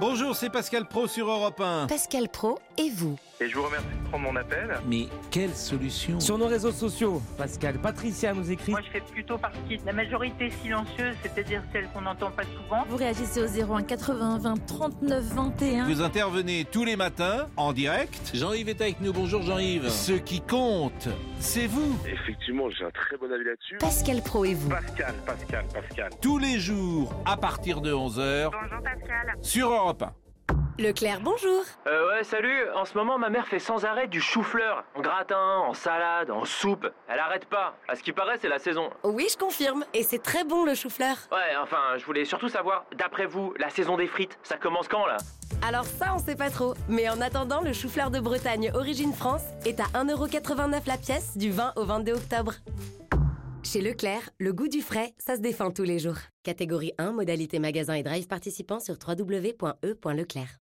Bonjour, c'est Pascal Pro sur Europe 1. Pascal Pro et vous Et je vous remercie de prendre mon appel. Mais quelle solution Sur nos réseaux sociaux, Pascal, Patricia nous écrit Moi, je fais plutôt partie de la majorité silencieuse, c'est-à-dire celle qu'on n'entend pas souvent. Vous réagissez au 01 80 20 39 21. Vous intervenez tous les matins en direct. Jean-Yves est avec nous. Bonjour Jean-Yves. Ce qui compte, c'est vous. Effectivement, j'ai un très bon avis là-dessus. Pascal Pro et vous Pascal, Pascal, Pascal. Tous les jours, à partir de 11h, Bonjour Pascal. sur Europe 1. Leclerc, bonjour Euh, ouais, salut. En ce moment, ma mère fait sans arrêt du chou-fleur. En gratin, en salade, en soupe. Elle arrête pas. À ce qui paraît, c'est la saison. Oui, je confirme, et c'est très bon le chou-fleur. Ouais, enfin, je voulais surtout savoir, d'après vous, la saison des frites, ça commence quand là? Alors ça, on sait pas trop, mais en attendant, le chou-fleur de Bretagne Origine France est à 1,89€ la pièce du 20 au 22 octobre. Chez Leclerc, le goût du frais, ça se défend tous les jours. Catégorie 1, modalité magasin et drive participant sur www.e.leclerc.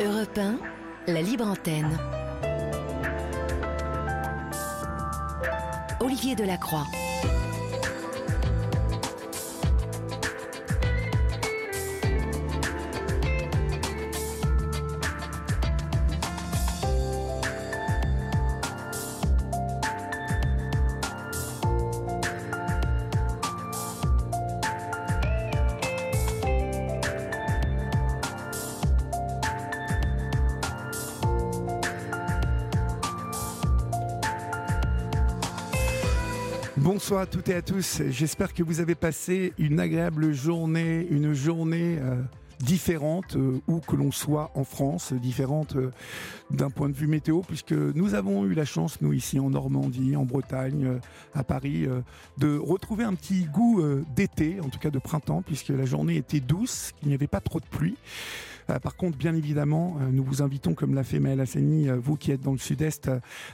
Europe 1, la libre antenne. Olivier Delacroix. Bonsoir à toutes et à tous. J'espère que vous avez passé une agréable journée, une journée euh, différente euh, où que l'on soit en France, différente euh, d'un point de vue météo, puisque nous avons eu la chance, nous ici en Normandie, en Bretagne, à Paris, de retrouver un petit goût d'été, en tout cas de printemps, puisque la journée était douce, qu'il n'y avait pas trop de pluie. Euh, Par contre, bien évidemment, euh, nous vous invitons, comme l'a fait Maël Hassani, euh, vous qui êtes dans le sud-est,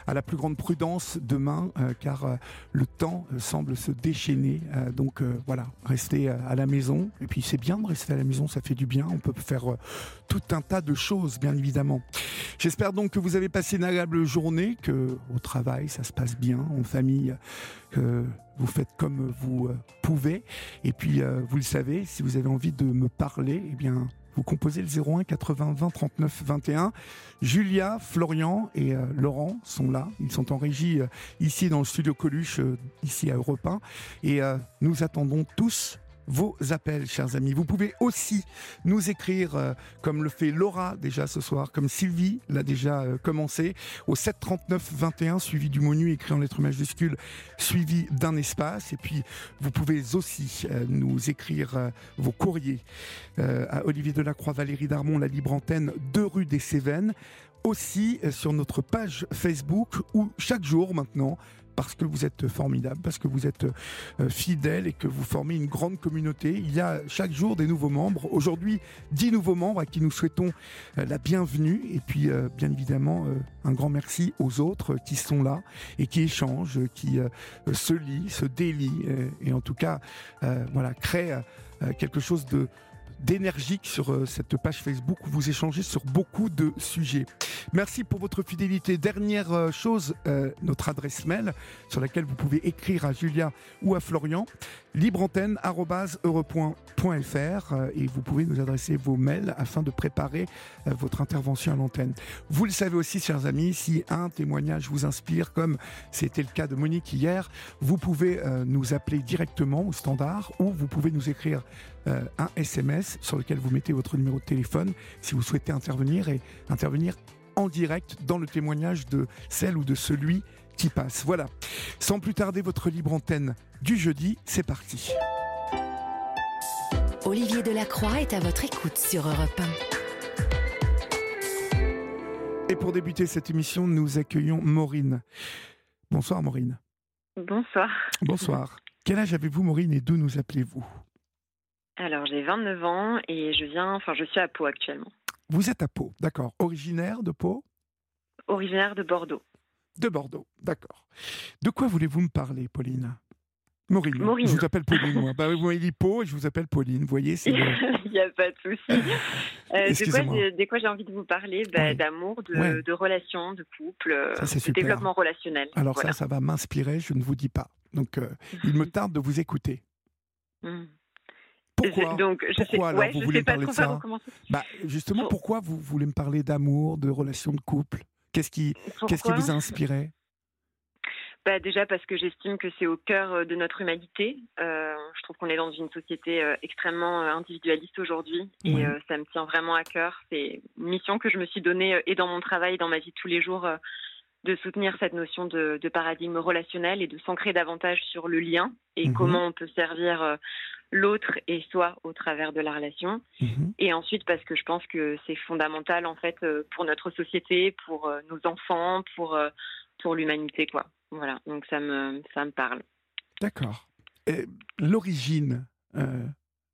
à la plus grande prudence demain, car le temps semble se déchaîner. Donc voilà, restez à la maison. Et puis c'est bien de rester à la maison, ça fait du bien. On peut faire tout un tas de choses, bien évidemment. J'espère donc que vous avez passé une agréable journée, que au travail ça se passe bien, en famille, que vous faites comme vous pouvez. Et puis, vous le savez, si vous avez envie de me parler, eh bien, vous composez le 01 80 20 39 21. Julia, Florian et euh, Laurent sont là. Ils sont en régie euh, ici dans le studio Coluche, euh, ici à Europe 1. Et nous attendons tous vos appels, chers amis. Vous pouvez aussi nous écrire, euh, comme le fait Laura déjà ce soir, comme Sylvie l'a déjà euh, commencé, au 739 21, suivi du mot nu écrit en lettres majuscules, suivi d'un espace. Et puis, vous pouvez aussi euh, nous écrire vos courriers à Olivier Delacroix, Valérie Darmon, la libre antenne, 2 rue des Cévennes. Aussi sur notre page Facebook où chaque jour maintenant, parce que vous êtes formidable, parce que vous êtes euh, fidèle et que vous formez une grande communauté. Il y a chaque jour des nouveaux membres. Aujourd'hui, 10 nouveaux membres à qui nous souhaitons euh, la bienvenue. Et puis, euh, bien évidemment, un grand merci aux autres qui sont là et qui échangent, qui se lient, se délient et en tout cas, voilà, créent quelque chose de d'énergique sur euh, cette page Facebook où vous échangez sur beaucoup de sujets. Merci pour votre fidélité. Dernière euh, chose, euh, notre adresse mail sur laquelle vous pouvez écrire à Julia ou à Florian, libreantenne@europoint.fr et vous pouvez nous adresser vos mails afin de préparer votre intervention à l'antenne. Vous le savez aussi, chers amis, si un témoignage vous inspire, comme c'était le cas de Monique hier, vous pouvez nous appeler directement au standard ou vous pouvez nous écrire euh, un SMS sur lequel vous mettez votre numéro de téléphone si vous souhaitez intervenir et intervenir en direct dans le témoignage de celle ou de celui qui passe. Voilà. Sans plus tarder, votre libre antenne du jeudi, c'est parti. Olivier Delacroix est à votre écoute sur Europe 1. Et pour débuter cette émission, nous accueillons Maureen. Bonsoir Maureen. Bonsoir. Bonsoir. Quel âge avez-vous Maureen et d'où nous appelez-vous? Alors j'ai 29 ans et je viens, enfin je suis à Pau actuellement. Vous êtes à Pau, d'accord. Originaire de Pau? Originaire de Bordeaux. De Bordeaux, d'accord. De quoi voulez-vous me parler, Pauline? Maureen. Maureen. Je vous appelle Pauline, moi. Bah, vous m'avez dit Pau et je vous appelle Pauline. Vous voyez, c'est Il n'y a pas de souci. Euh, de quoi j'ai- de quoi j'ai envie de vous parler? Bah. D'amour, de, Ouais. de relations, de couple, euh, Ça, de super. développement relationnel. Alors Voilà. ça, ça va m'inspirer, je ne vous dis pas. Donc, euh, il me tarde de vous écouter. Pourquoi Donc, je Pourquoi sais, alors ouais, vous je voulez sais me parler de ça. Bah, justement, Pour- pourquoi vous voulez me parler d'amour, de relations de couple? Qu'est-ce qui, qu'est-ce qui vous a inspiré Bah, déjà parce que j'estime que c'est au cœur euh, de notre humanité. Euh, je trouve qu'on est dans une société euh, extrêmement euh, individualiste aujourd'hui et ça me tient vraiment à cœur. C'est une mission que je me suis donnée et dans mon travail et dans ma vie de tous les jours de soutenir cette notion de, de paradigme relationnel et de s'ancrer davantage sur le lien et Mhm. comment on peut servir euh, l'autre et soi au travers de la relation. Mhm. Et ensuite parce que je pense que c'est fondamental en fait euh, pour notre société, pour euh, nos enfants, pour pour l'humanité quoi. Voilà, donc ça me ça me parle. D'accord. L'origine, euh,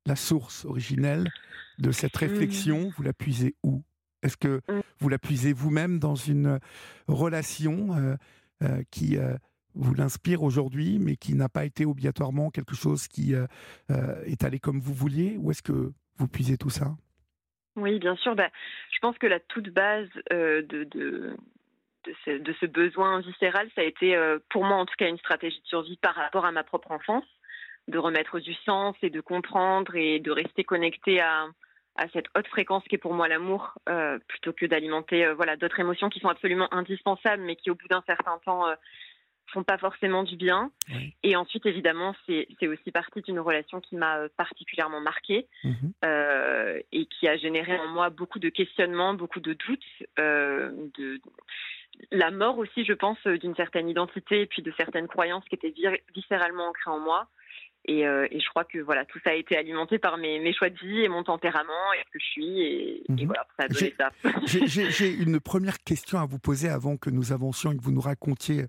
la source originelle de cette réflexion, vous la puisez où? Est-ce que Mm. vous la puisez vous-même dans une relation euh, euh, qui euh, vous l'inspire aujourd'hui, mais qui n'a pas été obligatoirement quelque chose qui est allé comme vous vouliez? Ou est-ce que vous puisez tout ça? Oui, bien sûr. Bah, je pense que la toute base de, de, de, ce, de ce besoin viscéral, ça a été euh, pour moi en tout cas une stratégie de survie par rapport à ma propre enfance, de remettre du sens et de comprendre et de rester connecté à, à cette haute fréquence qui est pour moi l'amour, euh, plutôt que d'alimenter euh, voilà d'autres émotions qui sont absolument indispensables, mais qui au bout d'un certain temps euh, font pas forcément du bien. Oui. Et ensuite, évidemment, c'est aussi partie d'une relation qui m'a euh, particulièrement marquée Mhm. et qui a généré en moi beaucoup de questionnements, beaucoup de doutes, de la mort aussi, je pense, d'une certaine identité et puis de certaines croyances qui étaient viscéralement ancrées en moi. Et, euh, et je crois que voilà, tout ça a été alimenté par mes, mes choix de vie et mon tempérament et ce que je suis. Et, et Mhm. voilà, ça a donné ça. J'ai- une première question à vous poser avant que nous avancions et que vous nous racontiez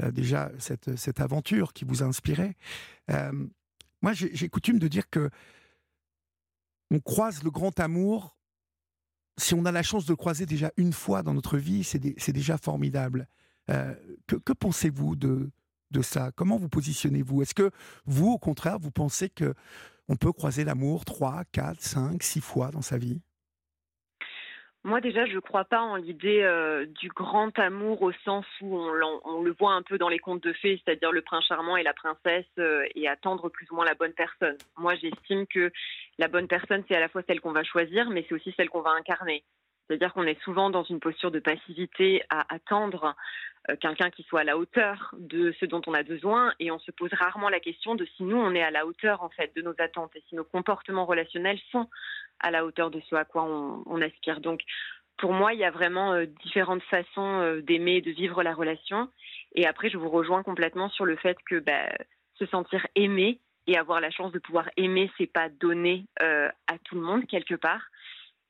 euh, déjà cette, cette aventure qui vous a inspiré. Euh, moi, j'ai coutume de dire que on croise le grand amour. Si on a la chance de le croiser déjà une fois dans notre vie, c'est dé- c'est déjà formidable. Que que pensez-vous de, Comment vous positionnez-vous? Est-ce que vous, au contraire, vous pensez que on peut croiser l'amour trois, quatre, cinq, six fois dans sa vie? Moi déjà, je ne crois pas en l'idée euh, du grand amour au sens où on le voit un peu dans les contes de fées, c'est-à-dire le prince charmant et la princesse euh, et attendre plus ou moins la bonne personne. Moi, j'estime que la bonne personne, c'est à la fois celle qu'on va choisir, mais c'est aussi celle qu'on va incarner. C'est-à-dire qu'on est souvent dans une posture de passivité à attendre euh, quelqu'un qui soit à la hauteur de ce dont on a besoin et on se pose rarement la question de si nous on est à la hauteur en fait de nos attentes et si nos comportements relationnels sont à la hauteur de ce à quoi on, aspire. Donc pour moi, il y a vraiment euh, différentes façons euh, d'aimer et de vivre la relation. Et après, je vous rejoins complètement sur le fait que bah, se sentir aimé et avoir la chance de pouvoir aimer, c'est pas donné à tout le monde quelque part.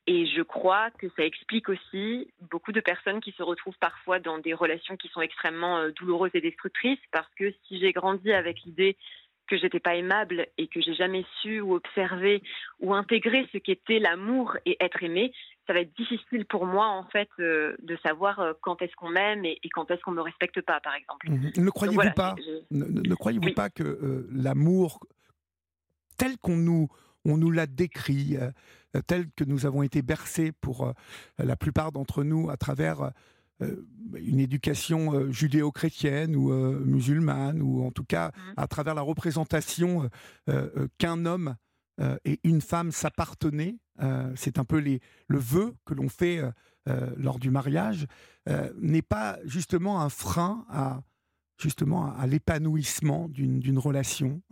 Et je crois que ça explique aussi beaucoup de personnes qui se retrouvent parfois dans des relations qui sont extrêmement euh, douloureuses et destructrices parce que si j'ai grandi avec l'idée que j'étais pas aimable et que j'ai jamais su ou observé ou intégrer ce qu'était l'amour et être aimé, ça va être difficile pour moi en fait euh, de savoir euh, quand est-ce qu'on m'aime et, et quand est-ce qu'on me respecte pas, par exemple. Mhm. Ne croyez-vous voilà, pas j'ai- j'ai- Ne, ne- ne croyez-vous Oui. pas que euh, l'amour tel qu'on nous, on nous l'a décrit, euh, euh, tel que nous avons été bercés pour euh, la plupart d'entre nous à travers euh, une éducation judéo-chrétienne ou musulmane, ou en tout cas Mhm. à travers la représentation qu'un homme et une femme s'appartenaient, c'est un peu les, le vœu que l'on fait lors du mariage, n'est pas justement un frein à justement à, l'épanouissement d'une relation.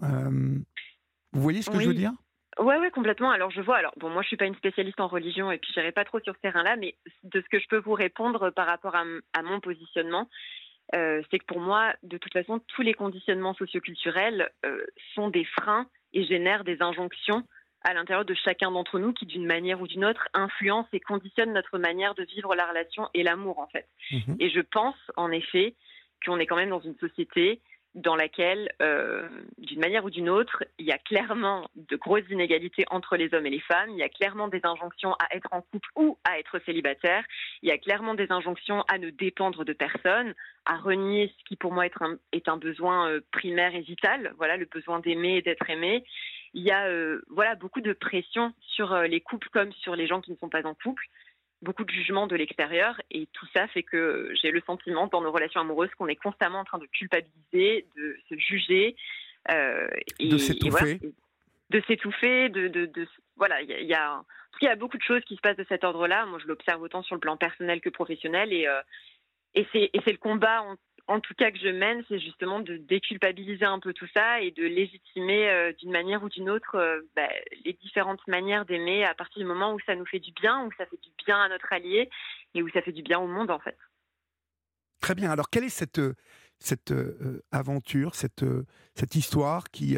Vous voyez ce que je veux dire? Ouais, ouais, complètement. Alors, je vois. Alors, bon, moi, je suis pas une spécialiste en religion et puis j'irai pas trop sur ce terrain-là, mais de ce que je peux vous répondre par rapport à, mon positionnement, euh, c'est que pour moi, de toute façon, tous les conditionnements socioculturels euh, sont des freins et génèrent des injonctions à l'intérieur de chacun d'entre nous qui, d'une manière ou d'une autre, influencent et conditionnent notre manière de vivre la relation et l'amour, en fait. Mhm. Et je pense, en effet, qu'on est quand même dans une société dans laquelle, euh, d'une manière ou d'une autre, il y a clairement de grosses inégalités entre les hommes et les femmes, il y a clairement des injonctions à être en couple ou à être célibataire, il y a clairement des injonctions à ne dépendre de personne, à renier ce qui pour moi est un, est un besoin euh, primaire et vital, voilà, le besoin d'aimer et d'être aimé. Il y a euh, voilà, beaucoup de pression sur les couples comme sur les gens qui ne sont pas en couple beaucoup de jugements de l'extérieur et tout ça fait que j'ai le sentiment dans nos relations amoureuses qu'on est constamment en train de culpabiliser, de se juger. euh, et, De s'étouffer. voilà. De s'étouffer, de, de, de, voilà, il y a, y a, il y a beaucoup de choses qui se passent de cet ordre-là. Moi, je l'observe autant sur le plan personnel que professionnel, et euh, et c'est et c'est le combat en, tout cas que je mène, c'est justement de déculpabiliser un peu tout ça et de légitimer euh, d'une manière ou d'une autre euh, bah, les différentes manières d'aimer à partir du moment où ça nous fait du bien, où ça fait du bien à notre allié et où ça fait du bien au monde en fait. Très bien. Alors, quelle est cette, cette euh, aventure, cette, cette histoire qui,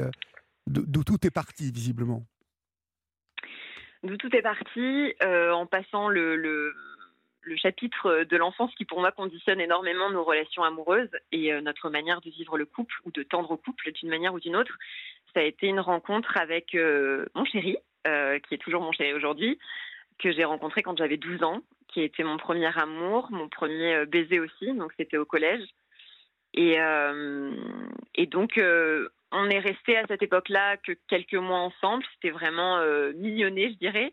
d'où tout est parti, visiblement? D'où tout est parti, en passant le, le, le chapitre de l'enfance qui, pour moi, conditionne énormément nos relations amoureuses et euh, notre manière de vivre le couple ou de tendre au couple d'une manière ou d'une autre. Ça a été une rencontre avec euh, mon chéri, euh, qui est toujours mon chéri aujourd'hui, que j'ai rencontré quand j'avais 12 ans, qui était mon premier amour, mon premier baiser aussi, donc c'était au collège. Et, donc, on est resté à cette époque-là que quelques mois ensemble. C'était vraiment mignonné, je dirais.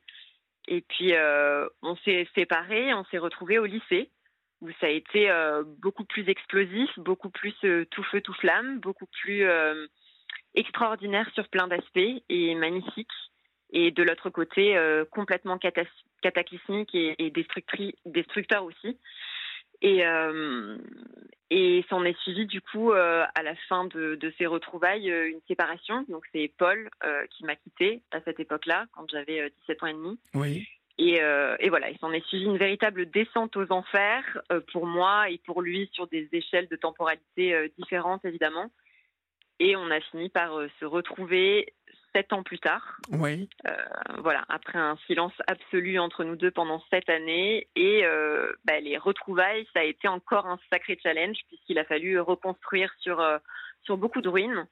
Et puis, euh, on s'est séparés, on s'est retrouvés au lycée, où ça a été euh, beaucoup plus explosif, beaucoup plus euh, tout feu, tout flamme, beaucoup plus extraordinaire sur plein d'aspects et magnifique. Et de l'autre côté, complètement cataclysmique et, et destructeur aussi. Et, euh, et s'en est suivi du coup euh, à la fin de, de ces retrouvailles euh, une séparation. Donc c'est Paul euh, qui m'a quitté à cette époque-là, quand j'avais euh, 17 ans et demi. Oui. Et, et voilà, il s'en est suivi une véritable descente aux enfers pour moi et pour lui sur des échelles de temporalité différentes évidemment. Et on a fini par se retrouver sept ans plus tard. Oui. Euh, voilà, après un silence absolu entre nous deux pendant sept années. Et euh, bah, les retrouvailles, ça a été encore un sacré challenge puisqu'il a fallu reconstruire sur, euh, sur beaucoup de ruines.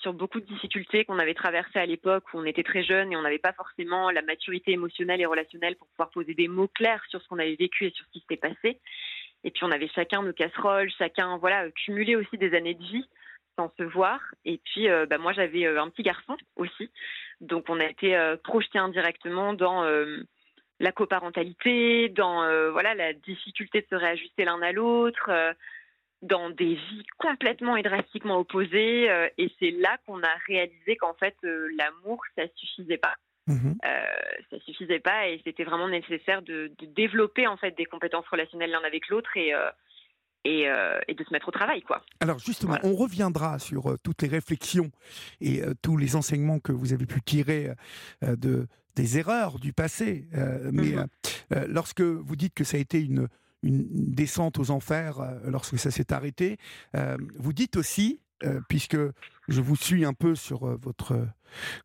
Sur beaucoup de difficultés qu'on avait traversées à l'époque où on était très jeune et on n'avait pas forcément la maturité émotionnelle et relationnelle pour pouvoir poser des mots clairs sur ce qu'on avait vécu et sur ce qui s'était passé. Et puis on avait chacun nos casseroles, chacun voilà cumulé aussi des années de vie sans se voir. Et puis euh, bah, moi j'avais euh, un petit garçon aussi, donc on a été euh, projeté indirectement dans la coparentalité, dans voilà la difficulté de se réajuster l'un à l'autre. dans des vies complètement et drastiquement opposées. et c'est là qu'on a réalisé qu'en fait, l'amour, ça suffisait pas. Mhm. Euh, ça suffisait pas et c'était vraiment nécessaire de, de développer en fait des compétences relationnelles l'un avec l'autre et, euh, et, euh, et de se mettre au travail, quoi. Alors justement, on reviendra sur euh, toutes les réflexions et euh, tous les enseignements que vous avez pu tirer de, des erreurs du passé. Mais Mhm. lorsque vous dites que ça a été une, une descente aux enfers, lorsque ça s'est arrêté, vous dites aussi, puisque je vous suis un peu sur euh, votre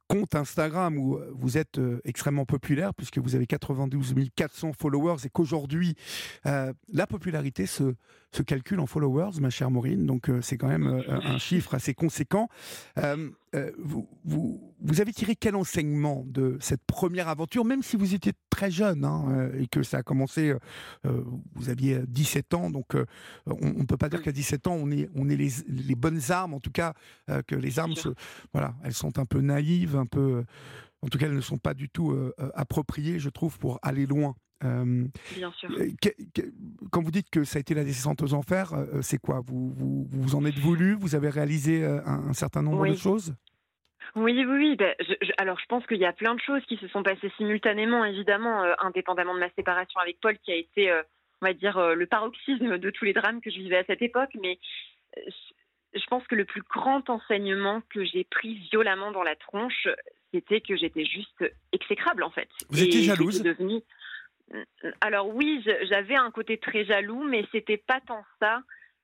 compte Instagram où euh, vous êtes euh, extrêmement populaire, puisque vous avez 92 400 followers et qu'aujourd'hui, euh, la popularité se, se calcule en followers, ma chère Maureen, donc euh, c'est quand même euh, un chiffre assez conséquent. Euh, euh, vous, vous, avez tiré quel enseignement de cette première aventure, même si vous étiez très jeune hein, euh, et que ça a commencé, euh, euh, vous aviez 17 ans, donc euh, on ne peut pas dire qu'à 17 ans on est, on est les, les bonnes armes, en tout cas euh, que les armes, se, voilà, elles sont un peu naïves, un peu, euh, en tout cas elles ne sont pas du tout euh, euh, appropriées, je trouve, pour aller loin. Euh, Bien sûr. que- que- quand vous dites que ça a été la descente aux enfers, euh, c'est quoi? Vous, vous vous en êtes voulu? Vous avez réalisé euh, un, un certain nombre de choses? Oui, oui, oui. ben, je- je- alors, je pense qu'il y a plein de choses qui se sont passées simultanément, évidemment, indépendamment de ma séparation avec Paul, qui a été, on va dire, le paroxysme de tous les drames que je vivais à cette époque. Mais je- pense que le plus grand enseignement que j'ai pris violemment dans la tronche, c'était que j'étais juste exécrable, en fait. Vous étiez jalouse devenue- Alors oui, j'avais un côté très jaloux, mais c'était pas tant ça.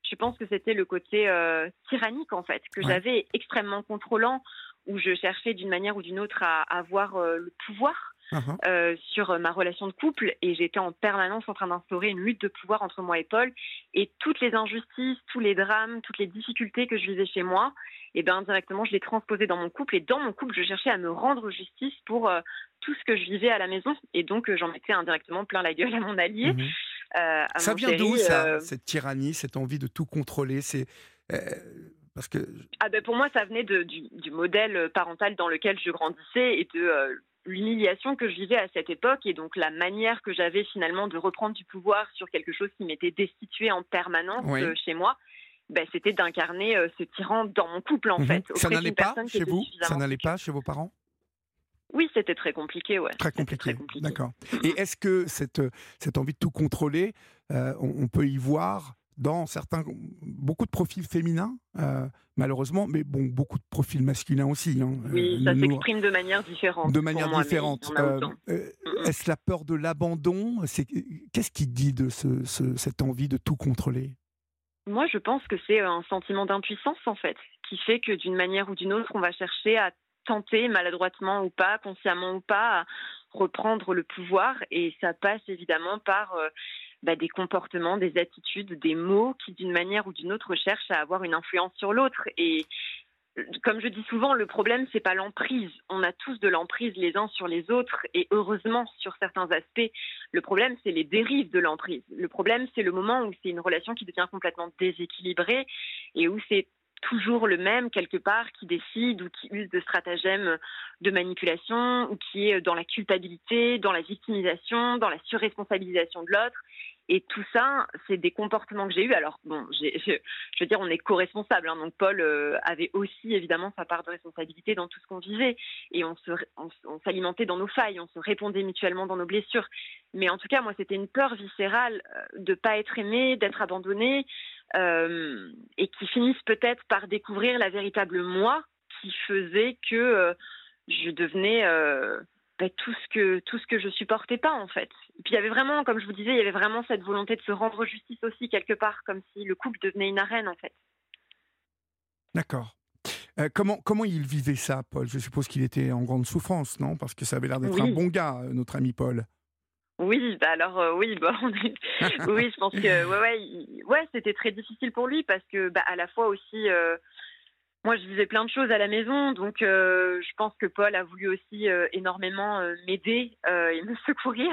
Je pense que c'était le côté euh, tyrannique, en fait, que Ouais. j'avais extrêmement contrôlant où je cherchais d'une manière ou d'une autre à avoir euh, le pouvoir Euh, sur euh, ma relation de couple et j'étais en permanence en train d'instaurer une lutte de pouvoir entre moi et Paul. Et toutes les injustices, tous les drames, toutes les difficultés que je vivais chez moi, et ben indirectement je les transposais dans mon couple. Et dans mon couple je cherchais à me rendre justice pour euh, tout ce que je vivais à la maison. Et donc j'en mettais indirectement plein la gueule à mon allié. Euh, à Ça mon vient d'où ça, cette tyrannie, cette envie de tout contrôler? C'est parce que Ah ben pour moi, ça venait de, du, du modèle parental dans lequel je grandissais et de euh, l'humiliation que je vivais à cette époque et donc la manière que j'avais finalement de reprendre du pouvoir sur quelque chose qui m'était destitué en permanence Oui. euh, chez moi. Ben, c'était d'incarner euh, ce tyran dans mon couple en Mhm. fait. ça auprès n'allait d'une pas chez vous? Ça n'allait pas chez vos parents? Oui, c'était très compliqué, ouais. Très compliqué, d'accord. Et est-ce que cette, cette envie de tout contrôler, euh, on, peut y voir dans certains, beaucoup de profils féminins, euh, malheureusement, mais bon, beaucoup de profils masculins aussi. Hein, oui, ça s'exprime de manière différente. De manière différente. Est-ce la peur de l'abandon Qu'est-ce qui dit de ce, cette envie de tout contrôler? Moi, je pense que c'est un sentiment d'impuissance, en fait, qui fait que d'une manière ou d'une autre, on va chercher à tenter, maladroitement ou pas, consciemment ou pas, à reprendre le pouvoir. Et ça passe évidemment par euh, bah, des comportements, des attitudes, des mots qui, d'une manière ou d'une autre, cherchent à avoir une influence sur l'autre. Et comme je dis souvent, le problème, c'est pas l'emprise. On a tous de l'emprise les uns sur les autres et heureusement sur certains aspects. Le problème, c'est les dérives de l'emprise. Le problème, c'est le moment où c'est une relation qui devient complètement déséquilibrée et où c'est toujours le même quelque part qui décide ou qui use de stratagèmes de manipulation ou qui est dans la culpabilité, dans la victimisation, dans la surresponsabilisation de l'autre. Et tout ça, c'est des comportements que j'ai eus. Alors, bon, je, veux dire, on est co-responsable. Hein. donc, Paul euh, avait aussi, évidemment, sa part de responsabilité dans tout ce qu'on vivait. Et on, s'alimentait dans nos failles, on se répondait mutuellement dans nos blessures. Mais en tout cas, moi, c'était une peur viscérale euh, de ne pas être aimé, d'être abandonné, euh, et qui finissent peut-être par découvrir la véritable moi qui faisait que je devenais bah, tout ce que tout ce que je supportais pas en fait. Et puis il y avait vraiment, comme je vous disais, il y avait vraiment cette volonté de se rendre justice aussi quelque part, comme si le couple devenait une arène en fait. D'accord. Euh, comment, comment il vivait ça, Paul? Je suppose qu'il était en grande souffrance, non? Parce que ça avait l'air d'être un bon gars, euh, notre ami Paul. Oui, bah alors euh, oui, bah, oui, je pense que ouais, ouais, ouais c'était très difficile pour lui parce que bah, à la fois aussi moi, je vivais plein de choses à la maison, donc euh, je pense que Paul a voulu aussi euh, énormément euh, m'aider et me secourir.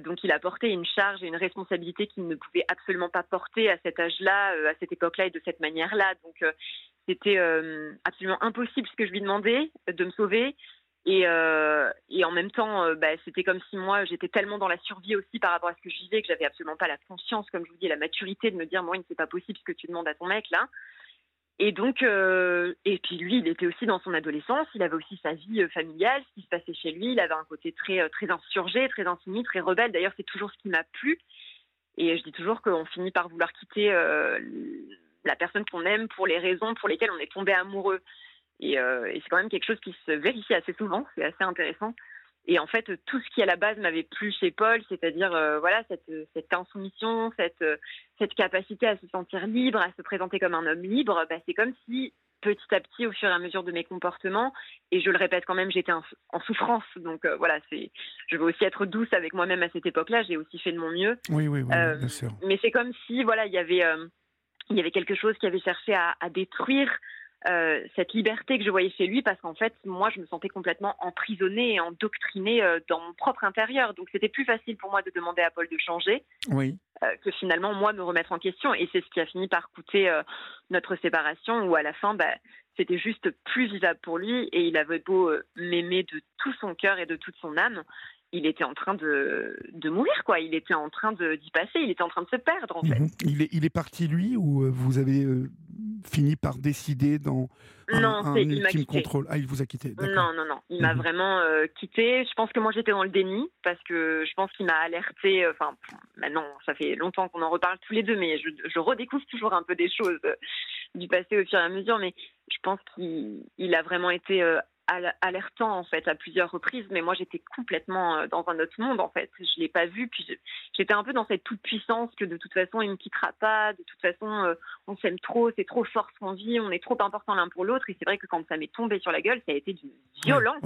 donc, il a porté une charge et une responsabilité qu'il ne pouvait absolument pas porter à cet âge-là, à cette époque-là et de cette manière-là. Donc, c'était absolument impossible ce que je lui demandais de me sauver. Et, en même temps, bah, c'était comme si moi, j'étais tellement dans la survie aussi par rapport à ce que je vivais que j'avais absolument pas la conscience, comme je vous dis, la maturité de me dire, moi, c'est pas possible ce que tu demandes à ton mec là. Et donc, euh, et puis lui, il était aussi dans son adolescence, il avait aussi sa vie euh, familiale, ce qui se passait chez lui, il avait un côté très, euh, très insurgé, très insoumis, très rebelle. D'ailleurs, c'est toujours ce qui m'a plu. Et je dis toujours qu'on finit par vouloir quitter la personne qu'on aime pour les raisons pour lesquelles on est tombé amoureux. Et, et c'est quand même quelque chose qui se vérifie assez souvent, c'est assez intéressant. Et en fait, tout ce qui à la base m'avait plu chez Paul, c'est-à-dire euh, voilà cette, cette insoumission, cette, cette capacité à se sentir libre, à se présenter comme un homme libre, bah, c'est comme si petit à petit, au fur et à mesure de mes comportements, et je le répète quand même, j'étais en, souffrance. Donc euh, voilà, c'est, je veux aussi être douce avec moi-même à cette époque-là. J'ai aussi fait de mon mieux. Oui, oui, oui, euh, bien sûr. Mais c'est comme si voilà, il y avait, il y avait quelque chose qui avait cherché à, à détruire euh, cette liberté que je voyais chez lui parce qu'en fait, moi, je me sentais complètement emprisonnée et endoctrinée euh, dans mon propre intérieur. Donc, c'était plus facile pour moi de demander à Paul de changer oui. Euh, que finalement, moi, me remettre en question. Et c'est ce qui a fini par coûter notre séparation où à la fin, bah, c'était juste plus vivable pour lui et il avait beau m'aimer de tout son cœur et de toute son âme il était en train de, de mourir, quoi. Il était en train d'y passer, il était en train de se perdre, en fait. Mhm. il, est, il est parti, lui, ou vous avez fini par décider dans un, non, ultime contrôle? Ah, il vous a quitté. Non, non, non. Il m'a mhm. vraiment euh, quitté. Je pense que moi, j'étais dans le déni parce que je pense qu'il m'a alerté. Euh, enfin, maintenant, ça fait longtemps qu'on en reparle tous les deux, mais je, je redécouvre toujours un peu des choses euh, du passé au fur et à mesure. Mais je pense qu'il a vraiment été alertant en fait à plusieurs reprises, mais moi j'étais complètement euh, dans un autre monde en fait. Je l'ai pas vu, puis j'étais un peu dans cette toute puissance que de toute façon il me quittera pas, de toute façon euh, on s'aime trop, c'est trop fort ce qu'on vit, on est trop important l'un pour l'autre. Et c'est vrai que quand ça m'est tombé sur la gueule, ça a été d'une violence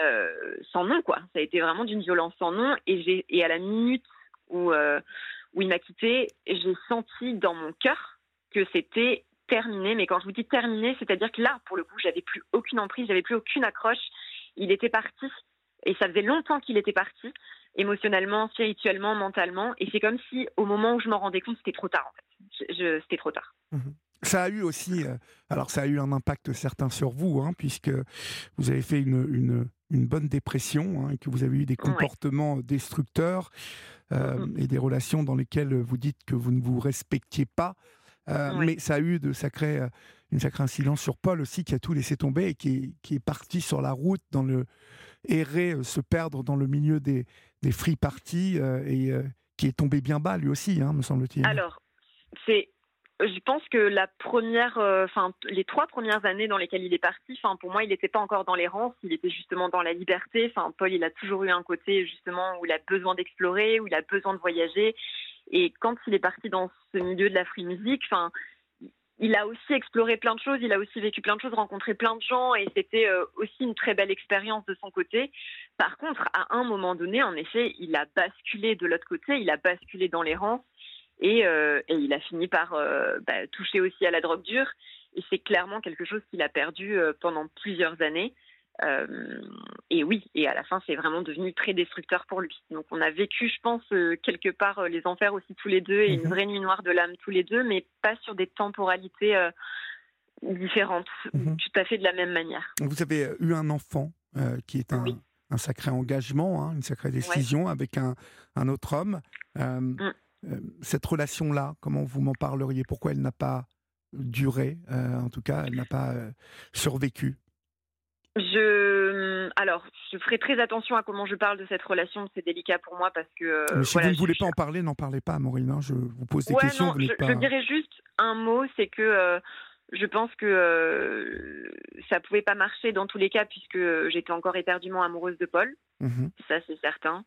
euh, sans nom quoi. Ça a été vraiment d'une violence sans nom. Et j'ai et à la minute où où il m'a quitté, j'ai senti dans mon cœur que c'était terminé. Mais quand je vous dis terminé, c'est-à-dire que là, pour le coup, j'avais plus aucune emprise, j'avais plus aucune accroche. Il était parti. Et ça faisait longtemps qu'il était parti, émotionnellement, spirituellement, mentalement. Et c'est comme si, au moment où je m'en rendais compte, c'était trop tard, en fait. C'était trop tard. Mhm. Ça a eu aussi, euh, alors ça a eu un impact certain sur vous, hein, puisque vous avez fait une, une, une bonne dépression hein, et que vous avez eu des comportements destructeurs euh, mhm. et des relations dans lesquelles vous dites que vous ne vous respectiez pas. Euh, mais ça a eu de sacrées, euh, une sacrée incidence sur Paul aussi, qui a tout laissé tomber et qui est, qui est parti sur la route, dans le errer, euh, se perdre dans le milieu des, des free parties et qui est tombé bien bas lui aussi, hein, me semble-t-il. Alors, c'est je pense que la première, enfin les trois premières années dans lesquelles il est parti, enfin pour moi il n'était pas encore dans l'errance, il était justement dans la liberté. Enfin Paul, il a toujours eu un côté justement où il a besoin d'explorer, où il a besoin de voyager. Et quand il est parti dans ce milieu de la free music, enfin il a aussi exploré plein de choses, il a aussi vécu plein de choses, rencontré plein de gens et c'était euh, aussi une très belle expérience de son côté. Par contre, à un moment donné, en effet, il a basculé de l'autre côté, il a basculé dans l'errance et, euh, et, il a fini par euh, bah, toucher aussi à la drogue dure. Et c'est clairement quelque chose qu'il a perdu pendant plusieurs années. Euh, et oui, et à la fin, c'est vraiment devenu très destructeur pour lui. Donc, on a vécu, je pense, euh, quelque part euh, les enfers aussi tous les deux et une mhm. vraie nuit noire de l'âme tous les deux, mais pas sur des temporalités différentes, mhm. tout à fait de la même manière. Vous avez eu un enfant qui est un, un sacré engagement, hein, une sacrée décision avec un, un, autre homme. Mm. cette relation-là, comment vous m'en parleriez? Pourquoi elle n'a pas duré En tout cas, elle n'a pas survécu? Je, alors, je ferai très attention à comment je parle de cette relation. C'est délicat pour moi parce que. Mais si vous ne voulez pas en parler, n'en parlez pas, Maureen. Hein. Je vous pose des questions. je, je, dirais juste un mot, c'est que euh, je pense que euh, ça pouvait pas marcher dans tous les cas puisque j'étais encore éperdument amoureuse de Paul. Mmh ça, c'est certain.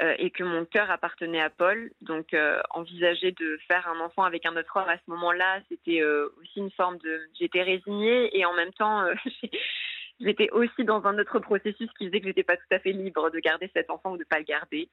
Euh, et que mon cœur appartenait à Paul. Donc, envisager de faire un enfant avec un autre homme à ce moment-là, c'était aussi une forme de. J'étais résignée et en même temps, j'étais aussi dans un autre processus qui faisait que j'étais pas tout à fait libre de garder cet enfant ou de pas le garder.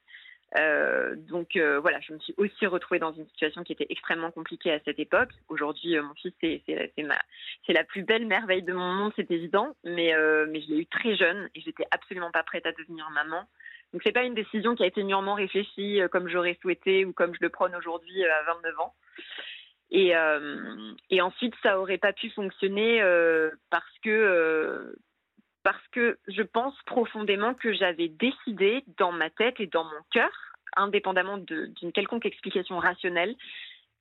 Euh, donc euh, voilà, je me suis aussi retrouvée dans une situation qui était extrêmement compliquée à cette époque. Aujourd'hui, euh, mon fils, c'est la plus belle merveille de mon monde, c'est évident, mais mais je l'ai eu très jeune et j'étais absolument pas prête à devenir maman. Donc c'est pas une décision qui a été mûrement réfléchie comme j'aurais souhaité ou comme je le prône aujourd'hui à 29 ans. Et, et ensuite, ça aurait pas pu fonctionner parce que parce que je pense profondément que j'avais décidé dans ma tête et dans mon cœur, indépendamment d'une quelconque explication rationnelle,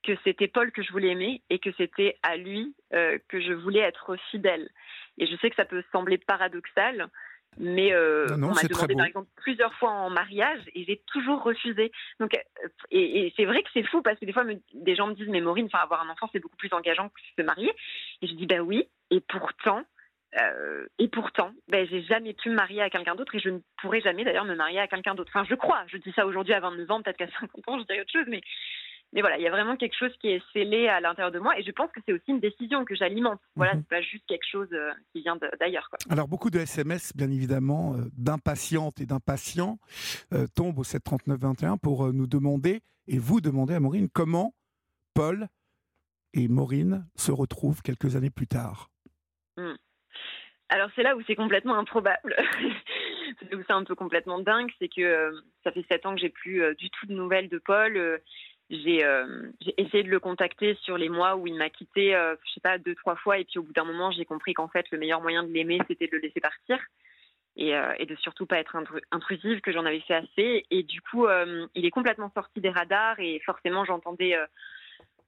que c'était Paul que je voulais aimer et que c'était à lui euh, que je voulais être fidèle. Et je sais que ça peut sembler paradoxal, mais euh, on m'a demandé par exemple plusieurs fois en mariage et j'ai toujours refusé. Donc, euh, et, c'est vrai que c'est fou parce que des fois des gens me disent mais Maureen, enfin avoir un enfant c'est beaucoup plus engageant que se marier. Et je dis bah oui. Et pourtant euh, et pourtant, ben, j'ai jamais pu me marier à quelqu'un d'autre et je ne pourrai jamais d'ailleurs me marier à quelqu'un d'autre. Enfin, je crois, je dis ça aujourd'hui à 29 ans, peut-être qu'à 50 ans, je dirais autre chose, mais, mais voilà, il y a vraiment quelque chose qui est scellé à l'intérieur de moi et je pense que c'est aussi une décision que j'alimente. Voilà, mhm. c'est pas juste quelque chose euh, qui vient d'ailleurs. Alors, beaucoup de SMS, bien évidemment, euh, d'impatientes et d'impatients tombent au 739-21 pour nous demander, et vous demander à Maureen, comment Paul et Maureen se retrouvent quelques années plus tard. Hmm. Alors c'est là où c'est complètement improbable, où c'est un peu complètement dingue, c'est que euh, ça fait sept ans que j'ai plus euh, du tout de nouvelles de Paul. Euh, j'ai essayé de le contacter sur les mois où il m'a quitté, je sais pas, deux trois fois, et puis au bout d'un moment j'ai compris qu'en fait le meilleur moyen de l'aimer c'était de le laisser partir et, et de surtout pas être intrusive, que j'en avais fait assez. Et du coup il est complètement sorti des radars et forcément j'entendais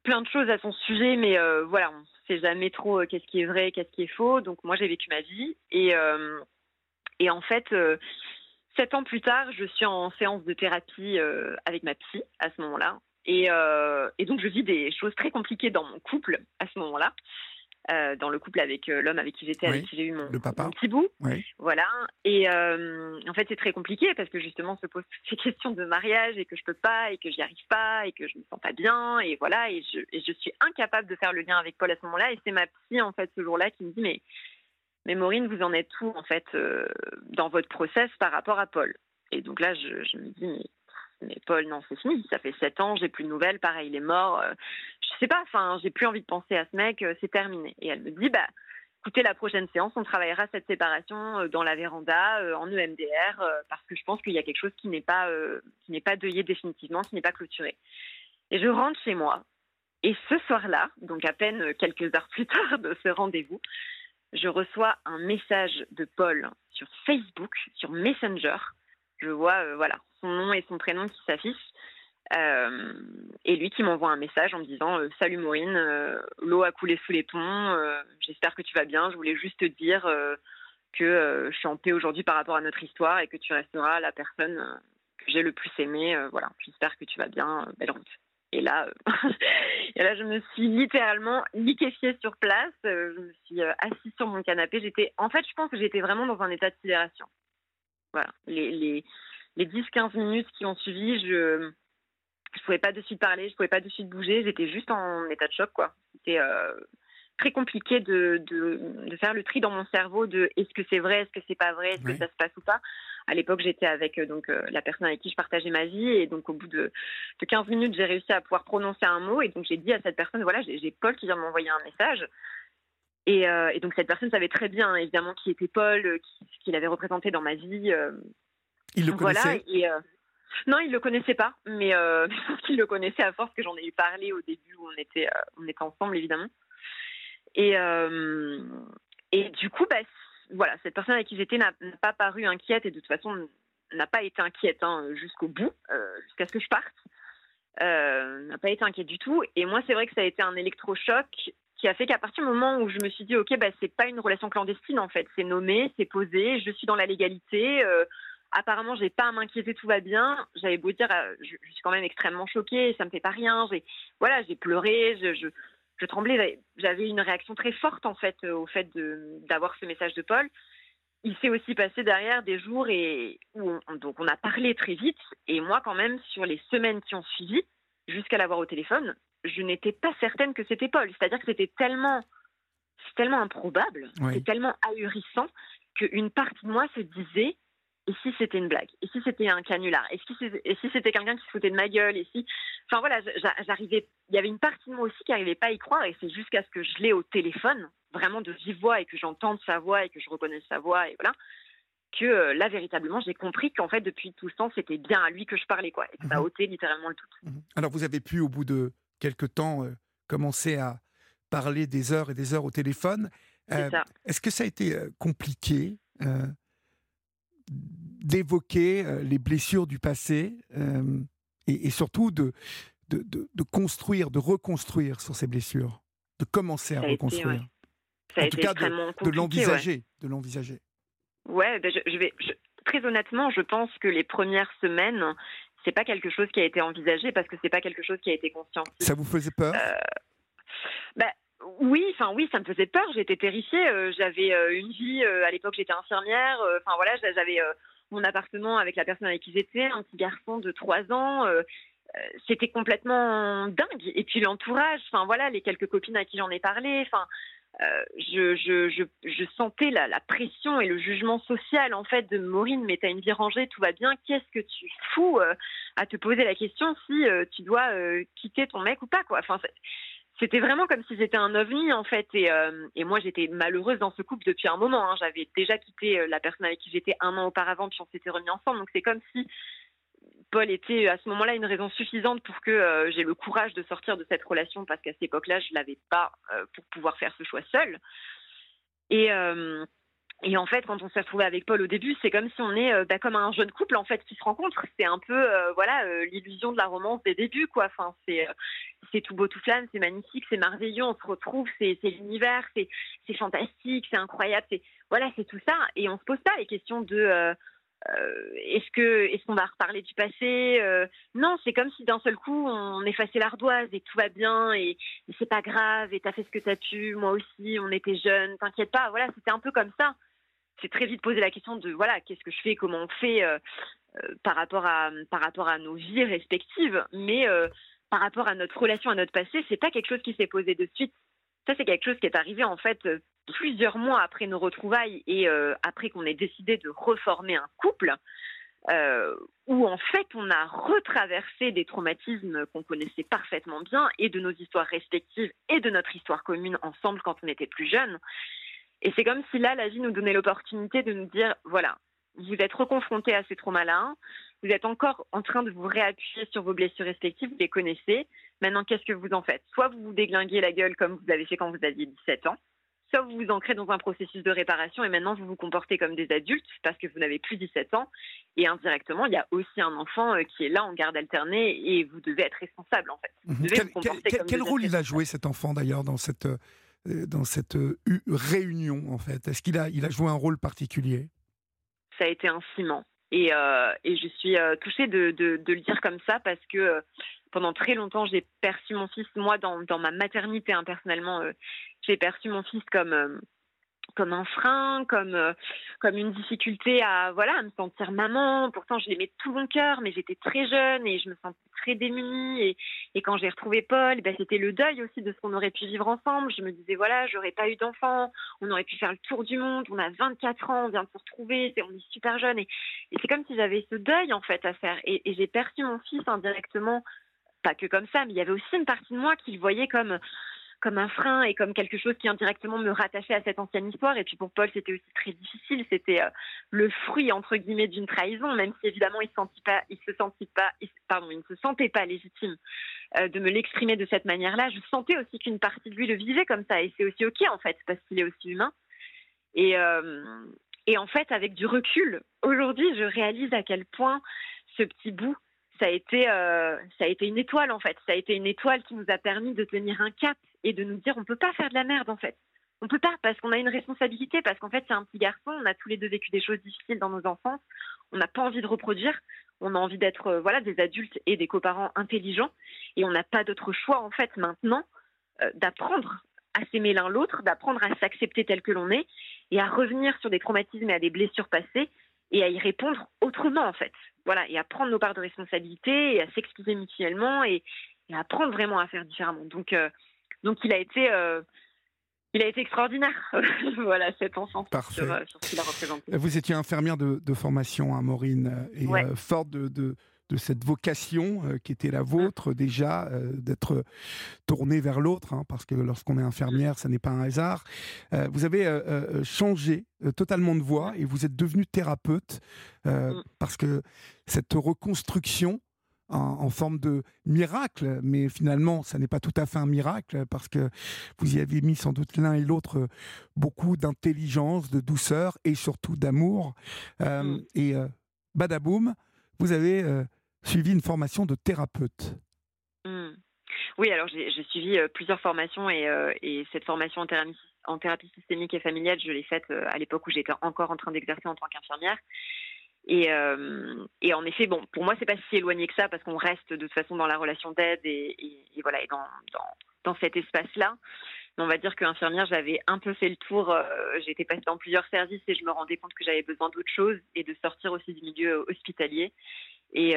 plein de choses à son sujet, mais voilà, on sait jamais trop euh, qu'est-ce qui est vrai, qu'est-ce qui est faux. Donc moi j'ai vécu ma vie et euh, en fait euh, sept ans plus tard, je suis en séance de thérapie avec ma psy à ce moment-là. Et, et, donc je vis des choses très compliquées dans mon couple à ce moment-là. Euh, dans le couple avec euh, l'homme avec qui j'étais, avec qui j'ai eu mon, petit bout. Voilà. Et euh, en fait, c'est très compliqué parce que justement, se posent ces questions de mariage et que je peux pas et que j'y arrive pas et que je me sens pas bien et voilà. Et je, et je suis incapable de faire le lien avec Paul à ce moment-là. Et c'est ma psy en fait ce jour-là qui me dit mais mais Maureen, vous en êtes où en fait dans votre process par rapport à Paul? Et donc là, je, je me dis mais mais Paul, non, c'est fini. Ça fait sept ans, j'ai plus de nouvelles. Pareil, il est mort. Euh, je sais pas. Enfin, j'ai plus envie de penser à ce mec. Euh, c'est terminé. Et elle me dit, bah, écoutez, la prochaine séance, on travaillera cette séparation euh, dans la véranda, en EMDR, parce que je pense qu'il y a quelque chose qui n'est pas, qui n'est pas deuillé définitivement, qui n'est pas clôturé. Et je rentre chez moi. Et ce soir-là, donc à peine quelques heures plus tard de ce rendez-vous, je reçois un message de Paul sur Facebook, sur Messenger. Je vois, voilà, son nom et son prénom qui s'affichent. Euh, et lui qui m'envoie un message en me disant euh, Salut Maureen, euh, l'eau a coulé sous les ponts, j'espère que tu vas bien. Je voulais juste te dire que je suis en paix aujourd'hui par rapport à notre histoire et que tu resteras la personne que j'ai le plus aimée. Voilà, j'espère que tu vas bien. belle route. Et là, et là, je me suis littéralement liquéfiée sur place. Je me suis assise sur mon canapé. J'étais, en fait, je pense que j'étais vraiment dans un état de sidération. Voilà, les, les, les 10-15 minutes qui ont suivi, je je pouvais pas de suite parler, je pouvais pas de suite bouger. J'étais juste en état de choc, quoi. C'était euh, très compliqué de, de, de faire le tri dans mon cerveau de est-ce que c'est vrai, est-ce que c'est pas vrai, est-ce Oui. que ça se passe ou pas. À l'époque, j'étais avec euh, donc euh, la personne avec qui je partageais ma vie et donc au bout de, de 15 minutes, j'ai réussi à pouvoir prononcer un mot et donc j'ai dit à cette personne voilà, j'ai Paul qui vient de m'envoyer un message. Et, euh, et donc cette personne savait très bien évidemment qui était Paul, qui- ce qu'il avait représenté dans ma vie. euh, Il le voilà, connaissait et, euh, non, il le connaissait pas, mais euh, qu'il le connaissait à force que j'en ai eu parlé au début où on était, euh, on était ensemble évidemment. Et, euh, et du coup, bah, voilà, cette personne avec qui j'étais n'a pas paru inquiète et de toute façon n'a pas été inquiète hein, jusqu'au bout, euh, jusqu'à ce que je parte. N'a pas été inquiète du tout. Et moi, c'est vrai que ça a été un électrochoc qui a fait qu'à partir du moment où je me suis dit, ok, bah, c'est pas une relation clandestine en fait, c'est nommé, c'est posé, je suis dans la légalité. Apparemment, j'ai pas à m'inquiéter, tout va bien. J'avais beau dire, euh, je, je suis quand même extrêmement choquée, ça me fait pas rien. J'ai, voilà, j'ai pleuré, je, je, je tremblais. J'avais- une réaction très forte en fait euh, au fait d'avoir ce message de Paul. Il s'est aussi passé derrière des jours et où on, donc on a parlé très vite. Et moi, quand même, sur les semaines qui ont suivi, jusqu'à l'avoir au téléphone, je n'étais pas certaine que c'était Paul. C'est-à-dire que c'était tellement, c'est tellement improbable, Oui. c'est tellement ahurissant qu'une partie de moi se disait et si c'était une blague? Et si c'était un canular? Et si c'était quelqu'un qui se foutait de ma gueule? Et si, enfin voilà, j'a- j'arrivais. Il y avait une partie de moi aussi qui n'arrivait pas à y croire, et c'est jusqu'à ce que je l'ai au téléphone, vraiment de vive voix, et que j'entende sa voix et que je reconnaisse sa voix, et voilà, que euh, là véritablement j'ai compris qu'en fait depuis tout ce temps c'était bien à lui que je parlais, quoi, et que ça a Mhm. ôté littéralement le tout. Mhm. Alors vous avez pu, au bout de quelques temps, euh, commencer à parler des heures et des heures au téléphone. C'est Euh, ça. Est-ce que ça a été euh, compliqué euh, d'évoquer euh, les blessures du passé euh, et, et surtout de, de, de- de construire, de reconstruire sur ces blessures, de commencer à reconstruire, ouais. Ça a en été tout cas de ouais. de l'envisager. Ouais, ben je, je vais je- très honnêtement, je pense que les premières semaines, c'est pas quelque chose qui a été envisagé parce que c'est pas quelque chose qui a été conscientisé. Ça vous faisait peur? Euh, bah, oui, enfin oui, ça me faisait peur. J'étais terrifiée. euh, j'avais euh, une vie. euh, à l'époque, j'étais infirmière. Enfin voilà, j'a- j'avais mon appartement avec la personne avec qui j'étais, un petit garçon de 3 ans. C'était complètement dingue. Et puis l'entourage. Enfin voilà, les quelques copines à qui j'en ai parlé. Enfin. je, sentais la, pression et le jugement social en fait de Maureen, mais t'as une vie rangée, tout va bien, qu'est-ce que tu fous à te poser la question si tu dois quitter ton mec ou pas quoi. C'était vraiment comme si j'étais un ovni en fait et, euh, et moi j'étais malheureuse dans ce couple depuis un moment hein. j'avais déjà quitté euh, la personne avec qui j'étais un an auparavant puis on s'était remis ensemble donc c'est comme si Paul était à ce moment-là une raison suffisante pour que euh, j'ai le courage de sortir de cette relation parce qu'à cette époque-là je l'avais pas euh, pour pouvoir faire ce choix seul et et en fait, quand on s'est retrouvé avec Paul au début, c'est comme si on est euh, bah, comme un jeune couple en fait qui se rencontre. C'est un peu euh, voilà euh, l'illusion de la romance des débuts quoi. C'est euh, c'est tout beau tout flamme, c'est magnifique, c'est merveilleux, on se retrouve, c'est l'univers, c'est c'est fantastique, c'est incroyable, c'est voilà, c'est tout ça et on se pose pas les questions de est-ce que est-ce qu'on va reparler du passé Non, c'est comme si d'un seul coup on effaçait l'ardoise et tout va bien et, et c'est pas grave et t'as fait ce que t'as pu, moi aussi, on était jeunes, t'inquiète pas. Voilà, c'était un peu comme ça. C'est très vite posé la question de voilà, qu'est-ce que je fais, comment on fait euh, euh, par rapport à par rapport à nos vies respectives, mais euh, par rapport à notre relation à notre passé, c'est pas quelque chose qui s'est posé de suite. Ça, c'est quelque chose qui est arrivé en fait plusieurs mois après nos retrouvailles et après qu'on ait décidé de reformer un couple, où en fait on a retraversé des traumatismes qu'on connaissait parfaitement bien et de nos histoires respectives et de notre histoire commune ensemble quand on était plus jeunes. Et c'est comme si là, la vie nous donnait l'opportunité de nous dire, voilà, vous êtes reconfrontés à ces traumas-là, vous êtes encore en train de vous réappuyer sur vos blessures respectives, vous les connaissez. Maintenant, qu'est-ce que vous en faites? Soit vous vous déglinguez la gueule comme vous avez fait quand vous aviez 17 ans, soit vous vous ancrez dans un processus de réparation et maintenant vous vous comportez comme des adultes parce que vous n'avez plus 17 ans. Et indirectement, il y a aussi un enfant euh, qui est là en garde alternée et vous devez être responsable en fait. Vous Mhm. devez Quel, vous comporter quel- comme quel rôle il a joué cet enfant d'ailleurs dans cette, euh, dans cette euh, réunion en fait? Est-ce qu'il a, il a joué un rôle particulier? Ça a été un ciment. Et, euh, et je suis euh, touchée de, de, le dire comme ça parce que euh, pendant très longtemps, j'ai perçu mon fils, moi, dans, dans ma maternité, hein, personnellement, euh, j'ai perçu mon fils comme, euh, comme un frein, comme, euh, comme une difficulté à, voilà, à me sentir maman. Pourtant, je l'aimais tout mon cœur, mais j'étais très jeune et je me sentais très démunie. Et, quand j'ai retrouvé Paul, ben, c'était le deuil aussi de ce qu'on aurait pu vivre ensemble. Je me disais, voilà, j'aurais pas eu d'enfant, on aurait pu faire le tour du monde, on a 24 ans, on vient de se retrouver, on est super jeune. Et, c'est comme si j'avais ce deuil, en fait, à faire. Et j'ai perçu mon fils indirectement, pas que comme ça, mais il y avait aussi une partie de moi qui le voyait comme comme un frein et comme quelque chose qui indirectement me rattachait à cette ancienne histoire. Et puis pour Paul, c'était aussi très difficile. C'était euh, le fruit entre guillemets d'une trahison, même si évidemment il sentit pas, il se sentit pas, pardon, il ne se sentait pas légitime euh, de me l'exprimer de cette manière-là. Je sentais aussi qu'une partie de lui le vivait comme ça, et c'est aussi ok en fait parce qu'il est aussi humain. Et euh, et en fait, avec du recul, aujourd'hui, je réalise à quel point ce petit bout ça a été ça a été une étoile en fait. Ça a été une étoile qui nous a permis de tenir un cap et de nous dire on peut pas faire de la merde en fait. On peut pas parce qu'on a une responsabilité parce qu'en fait c'est un petit garçon. On a tous les deux vécu des choses difficiles dans nos enfances. On n'a pas envie de reproduire. On a envie d'être euh, voilà des adultes et des coparents intelligents et on n'a pas d'autre choix en fait maintenant euh, d'apprendre à s'aimer l'un l'autre, d'apprendre à s'accepter tel que l'on est et à revenir sur des traumatismes et à des blessures passées et à y répondre autrement en fait. Voilà, et à prendre nos parts de responsabilité et à s'excuser mutuellement et, à apprendre vraiment à faire différemment. Donc, euh, donc il a été, euh, il a été extraordinaire. voilà, cet enfant Parfait. sur, euh, sur ce qu'il a représenté. Vous étiez infirmière de, de formation, hein, Maureen, euh, et Ouais. euh, forte de, de, de cette vocation euh, qui était la vôtre déjà, euh, d'être tournée vers l'autre, hein, parce que lorsqu'on est infirmière, ça n'est pas un hasard. Vous avez changé totalement de voie et vous êtes devenue thérapeute, Mm. parce que cette reconstruction en, en forme de miracle, mais finalement, ça n'est pas tout à fait un miracle, parce que vous y avez mis sans doute l'un et l'autre euh, beaucoup d'intelligence, de douceur et surtout d'amour. Euh, Mm. Et euh, badaboum, vous avez euh, suivi une formation de thérapeute. Hmm. Oui, alors j'ai suivi plusieurs formations et, et cette formation en thérapie, en thérapie systémique et familiale, je l'ai faite à l'époque où j'étais encore en train d'exercer en tant qu'infirmière. Et, euh, et en effet, bon, pour moi, c'est pas si éloigné que ça parce qu'on reste de toute façon dans la relation d'aide et, voilà, et dans, dans, dans cet espace-là. On va dire qu'infirmière, j'avais un peu fait le tour. euh, J'étais passée dans plusieurs services et je me rendais compte que j'avais besoin d'autre chose et de sortir aussi du milieu euh, hospitalier. Et,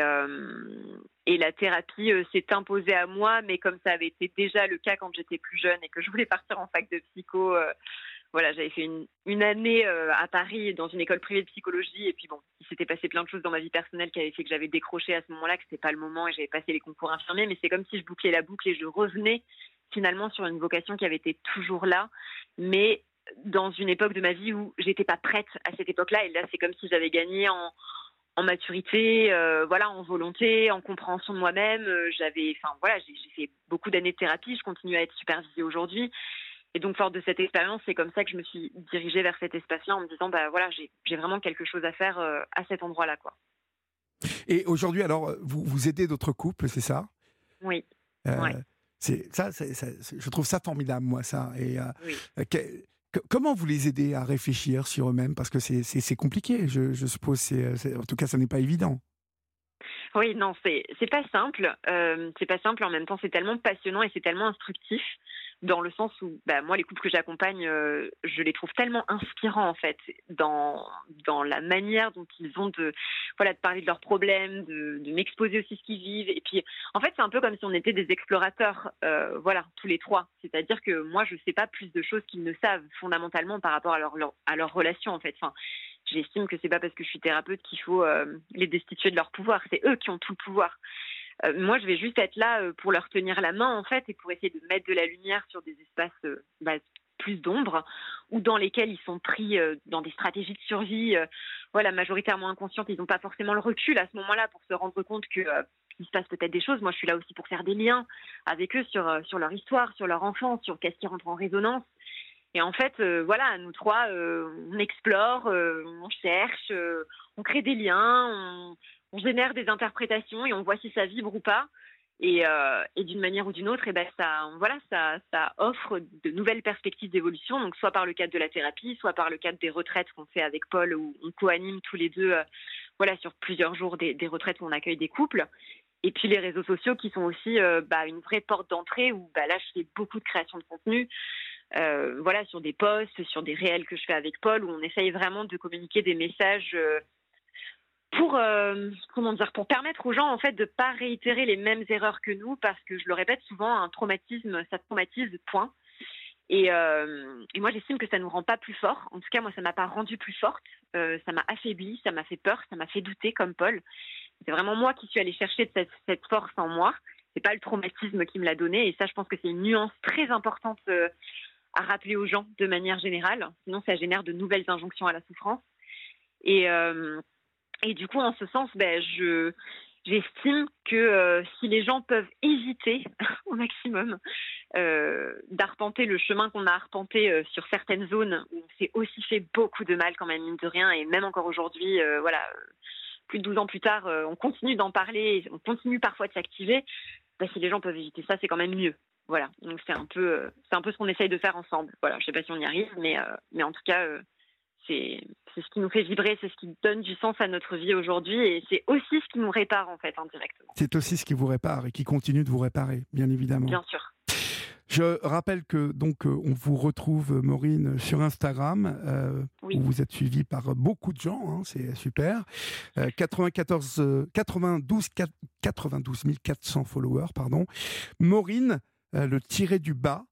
et la thérapie s'est imposée à moi, mais comme ça avait été déjà le cas quand j'étais plus jeune et que je voulais partir en fac de psycho, voilà, j'avais fait une, année euh, à Paris dans une école privée de psychologie. Et puis bon, il s'était passé plein de choses dans ma vie personnelle qui avaient fait que j'avais décroché à ce moment-là, que c'était pas le moment et j'avais passé les concours infirmiers. Mais c'est comme si je bouclais la boucle et je revenais finalement sur une vocation qui avait été toujours là, mais dans une époque de ma vie où j'étais pas prête à cette époque-là. Et là, c'est comme si j'avais gagné en, maturité, euh, voilà, en volonté, en compréhension de moi-même. Euh, J'avais, enfin voilà, j'ai fait beaucoup d'années de thérapie. Je continue à être supervisée aujourd'hui. Et donc, forte de cette expérience, c'est comme ça que je me suis dirigée vers cet espace-là en me disant, bah voilà, j'ai vraiment quelque chose à faire euh, à cet endroit-là, quoi. Et aujourd'hui, alors, vous, vous aidez d'autres couples, c'est ça? Oui. Euh, Ouais. C'est ça, je trouve ça formidable, moi, ça. Et euh, Oui. que- que- comment vous les aidez à réfléchir sur eux-mêmes? Parce que c'est- compliqué, je, je suppose. en tout cas, ça n'est pas évident. Oui, non, c'est c'est pas simple. Euh, c'est pas simple. En même temps, c'est tellement passionnant et c'est tellement instructif dans le sens où, bah, moi, les couples que j'accompagne, euh, je les trouve tellement inspirants en fait dans dans la manière dont ils ont de voilà de parler de leurs problèmes, de, m'exposer aussi ce qu'ils vivent. Et puis, en fait, c'est un peu comme si on était des explorateurs, euh, voilà, tous les trois. C'est-à-dire que moi, je sais pas plus de choses qu'ils ne savent fondamentalement par rapport à leur, leur- à leur relation en fait. Enfin, j'estime que c'est pas parce que je suis thérapeute qu'il faut euh, les destituer de leur pouvoir. C'est eux qui ont tout le pouvoir. Euh, moi, je vais juste être là euh, pour leur tenir la main, en fait, et pour essayer de mettre de la lumière sur des espaces euh, bah, plus d'ombre ou dans lesquels ils sont pris dans des stratégies de survie, voilà, majoritairement inconscientes. Ils n'ont pas forcément le recul à ce moment-là pour se rendre compte que il se passe peut-être des choses. Moi, je suis là aussi pour faire des liens avec eux sur, leur histoire, sur leur enfance, sur qu'est-ce qui rentre en résonance. Et en fait, voilà, nous trois, on explore, on cherche, on crée des liens, on, on, génère des interprétations et on voit si ça vibre ou pas. Et, et d'une manière ou d'une autre, et ben ça, voilà, ça, ça offre de nouvelles perspectives d'évolution. Donc soit par le cadre de la thérapie, soit par le cadre des retraites qu'on fait avec Paul, où on co-anime tous les deux, voilà, sur plusieurs jours des, retraites où on accueille des couples. Et puis les réseaux sociaux qui sont aussi bah, une vraie porte d'entrée où bah, là je fais beaucoup de création de contenu. Euh, voilà, sur des posts, sur des réels que je fais avec Paul, où on essaye vraiment de communiquer des messages euh, pour euh, comment dire, pour permettre aux gens en fait de pas réitérer les mêmes erreurs que nous, parce que je le répète souvent, un traumatisme, ça traumatise, point. Et, et moi, j'estime que ça nous rend pas plus forts. En tout cas, moi, ça m'a pas rendu plus forte. ça m'a affaibli, ça m'a fait peur, ça m'a fait douter, comme Paul. C'est vraiment moi qui suis allée chercher cette, cette force en moi. C'est pas le traumatisme qui me l'a donné. Et ça, je pense que c'est une nuance très importante à rappeler aux gens de manière générale. Sinon, ça génère de nouvelles injonctions à la souffrance. Et, euh, et du coup, en ce sens, ben, je, j'estime que euh, si les gens peuvent éviter au maximum euh, d'arpenter le chemin qu'on a arpenté euh, sur certaines zones où on s'est aussi fait beaucoup de mal quand même, mine de rien, et même encore aujourd'hui, voilà, plus de 12 ans plus tard, on continue d'en parler, on continue parfois de s'activer, ben, si les gens peuvent éviter ça, c'est quand même mieux. Voilà, donc c'est un peu, c'est un peu ce qu'on essaye de faire ensemble. Voilà, je sais pas si on y arrive, mais, mais en tout cas, c'est, ce qui nous fait vibrer, c'est ce qui donne du sens à notre vie aujourd'hui, et c'est aussi ce qui nous répare en fait indirectement. C'est aussi ce qui vous répare et qui continue de vous réparer, bien évidemment. Bien sûr. Je rappelle que donc on vous retrouve Maureen sur Instagram euh, oui. où vous êtes suivie par beaucoup de gens, hein, c'est super. Euh, 94 92 92 400 followers pardon. Maureen euh, le tiré du bas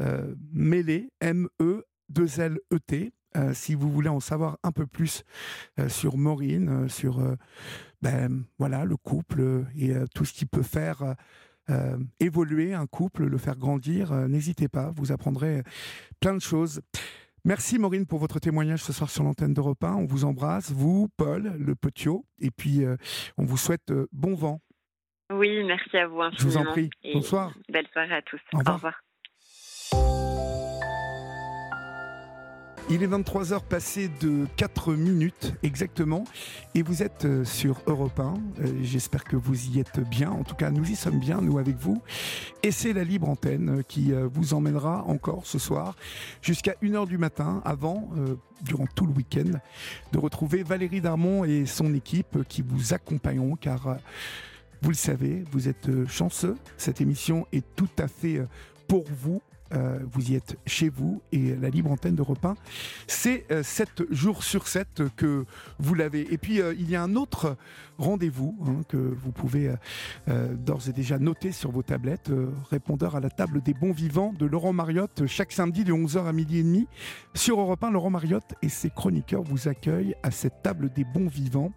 euh, mêlé M E 2 L E T. Euh, si vous voulez en savoir un peu plus sur Maureen, sur ben, voilà le couple et tout ce qui peut faire euh, évoluer un couple, le faire grandir, euh, n'hésitez pas, vous apprendrez plein de choses. Merci Maureen pour votre témoignage ce soir sur l'antenne d'Europe 1. On vous embrasse, vous, Paul, le Petiot, et puis euh, on vous souhaite bon vent. Oui, merci à vous infiniment. Je vous en prie. Bonsoir. Belle soirée à tous. Au revoir. Au revoir. Il est 23h passé de 4 minutes exactement et vous êtes sur Europe 1. J'espère que vous y êtes bien. En tout cas, nous y sommes bien, nous avec vous. Et c'est la libre antenne qui vous emmènera encore ce soir jusqu'à 1h du matin avant, euh, durant tout le week-end, de retrouver Valérie Darmon et son équipe qui vous accompagneront car vous le savez, vous êtes chanceux. Cette émission est tout à fait pour vous. Euh, vous y êtes chez vous et la libre antenne d'Europe 1, c'est euh, 7 jours sur 7 que vous l'avez. Et puis euh, il y a un autre rendez-vous hein, que vous pouvez d'ores et déjà noter sur vos tablettes, répondeur à la table des bons vivants de Laurent Mariotte chaque samedi de 11h à midi et demi sur Europe 1. Laurent Mariotte et ses chroniqueurs vous accueillent à cette table des bons vivants.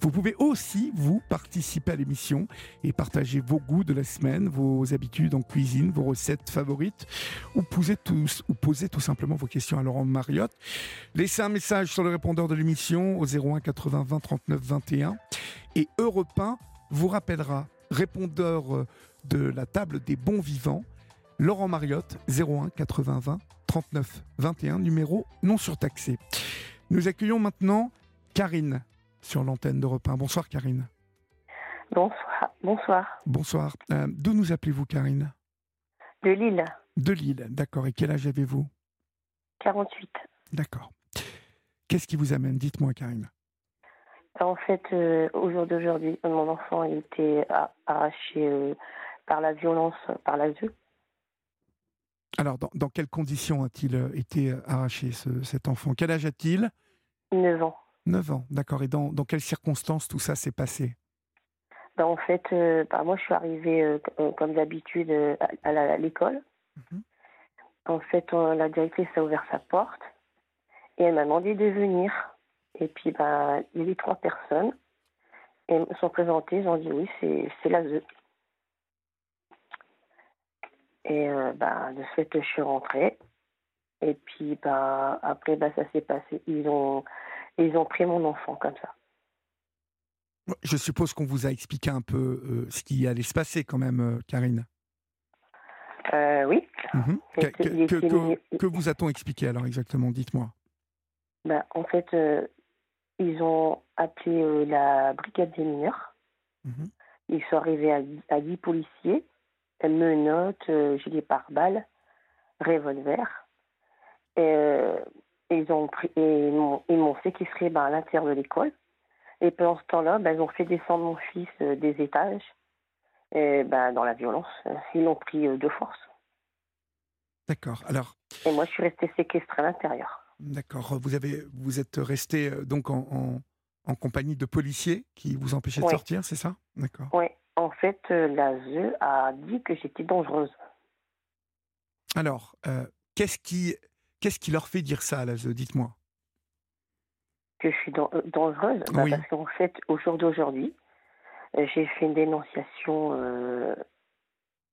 Vous pouvez aussi vous participer à l'émission et partager vos goûts de la semaine, vos habitudes en cuisine, vos recettes favorites ou posez, tous, ou posez tout simplement vos questions à Laurent Mariotte. Laissez un message sur le répondeur de l'émission au 01 80 20 39 21 et Europe 1 vous rappellera, répondeur de la table des bons vivants, Laurent Mariotte, 01 80 20 39 21, numéro non surtaxé. Nous accueillons maintenant Karine sur l'antenne d'Europe 1. Bonsoir Karine. Bonsoir. Bonsoir. Bonsoir. Euh, D'où nous appelez-vous Karine? De Lille. De Lille, d'accord. Et quel âge avez-vous? 48. D'accord. Qu'est-ce qui vous amène? Dites-moi, Karine. En fait, euh, au jour d'aujourd'hui, mon enfant a été arraché euh, par la violence, par l'ASE. Alors, dans, dans, quelles conditions a-t-il été arraché, ce, cet enfant? Quel âge a-t-il? 9 ans. 9 ans, d'accord. Et dans, dans, quelles circonstances tout ça s'est passé? Ben, En fait, euh, bah, moi, je suis arrivée, comme d'habitude, à, à l'école. Mmh. En fait, on, la directrice a ouvert sa porte et elle m'a demandé de venir. Et puis, bah, il y avait trois personnes. Et elles me sont présentées, ils ont dit oui, c'est l'ASE. Et euh, bah, de ce fait, je suis rentrée. Et puis, bah, après, bah, ça s'est passé. Ils ont, ils ont pris mon enfant comme ça. Je suppose qu'on vous a expliqué un peu euh, ce qui allait se passer quand même, euh, Karine. Euh, oui. Mhm. Que, vous a-t-on expliqué alors exactement Dites-moi. Bah, en fait, euh, ils ont appelé euh, la brigade des mineurs. Mhm. Ils sont arrivés à, dix- à 10 policiers, menottes, euh, gilet pare-balles, revolver. Et, ils ont pris, et ils m'ont ils m'ont séquestré bah, à l'intérieur de l'école. Et pendant ce temps-là, bah, ils ont fait descendre mon fils euh, des étages et, bah, dans la violence. Ils l'ont pris euh, de force. D'accord. Alors, Et moi, je suis restée séquestrée à l'intérieur. d'accord. Vous avez, vous êtes resté euh, donc en, en- en compagnie de policiers qui vous empêchaient de sortir, c'est ça? D'accord. Oui, en fait, euh, la ZE a dit que j'étais dangereuse. Alors, euh, qu'est-ce qui, qu'est-ce qui leur fait dire ça, à la ZE Dites-moi. Que je suis euh, dangereuse Bah, Oui. Parce qu'en fait, au jour d'aujourd'hui, euh, j'ai fait une dénonciation euh,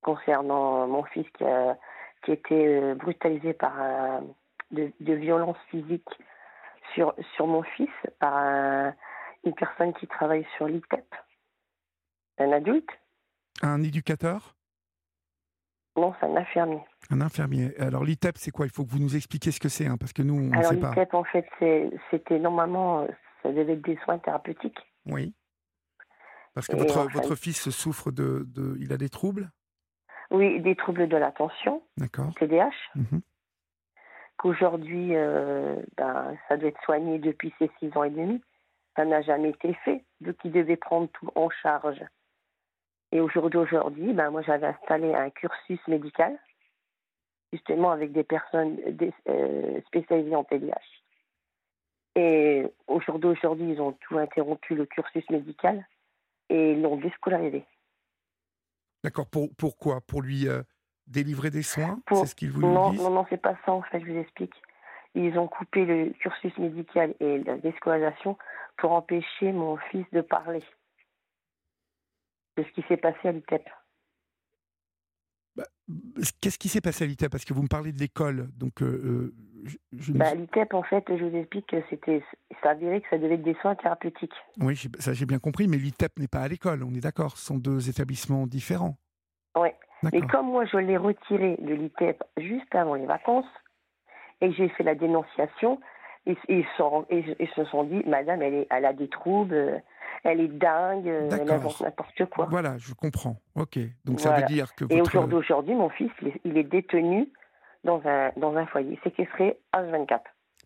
concernant mon fils qui a, qui euh, brutalisé par un- de, de violence physique sur, sur mon fils par un- une personne qui travaille sur l'ITEP. Un adulte Un éducateur? Non, c'est un infirmier. Un infirmier. Alors, l'ITEP, c'est quoi? Il faut que vous nous expliquiez ce que c'est, hein, parce que nous, on ne sait pas. l'ITEP, en fait, c'est- c'était normalement, euh, ça devait être des soins thérapeutiques. Oui. Parce que Et votre, fils souffre de, de. Il a des troubles? Oui, des troubles de l'attention, D'accord. TDAH. Mhm. qu'aujourd'hui, euh, ben, ça doit être soigné depuis ses six ans et demi. Ça n'a jamais été fait, vu qu'il devait prendre tout en charge. Et au jour d'aujourd'hui, ben, moi, j'avais installé un cursus médical, justement avec des personnes des- euh, spécialisées en TDAH. Et au jour d'aujourd'hui, ils ont tout interrompu le cursus médical et ils l'ont déscolarisé. D'accord. Pour, pourquoi? Pour lui euh, délivrer des soins? Pour- C'est ce qu'ils vous Non, non, non, c'est pas ça en fait, je vous explique. Ils ont coupé le cursus médical et la déscolarisation pour empêcher mon fils de parler de ce qui s'est passé à l'ITEP. Qu'est-ce qui s'est passé à l'ITEP Parce que vous me parlez de l'école. Donc, euh, euh, je, je ne- Bah, l'ITEP, en fait, je vous explique que c'était, ça avérait que ça devait être des soins thérapeutiques. Oui, ça j'ai bien compris, mais l'ITEP n'est pas à l'école, on est d'accord. Ce sont deux établissements différents. Ouais. Mais comme moi, je l'ai retiré de l'ITEP juste avant les vacances et j'ai fait la dénonciation, ils, ils, sont- ils- ils se sont dit, Madame, elle, est, elle a des troubles, euh, elle est dingue, euh, elle invente n'importe quoi. Voilà, je comprends. Ok. Donc ça veut dire que Et au jour d'aujourd'hui, mon fils, il est, détenu dans un, dans un foyer, séquestré H24.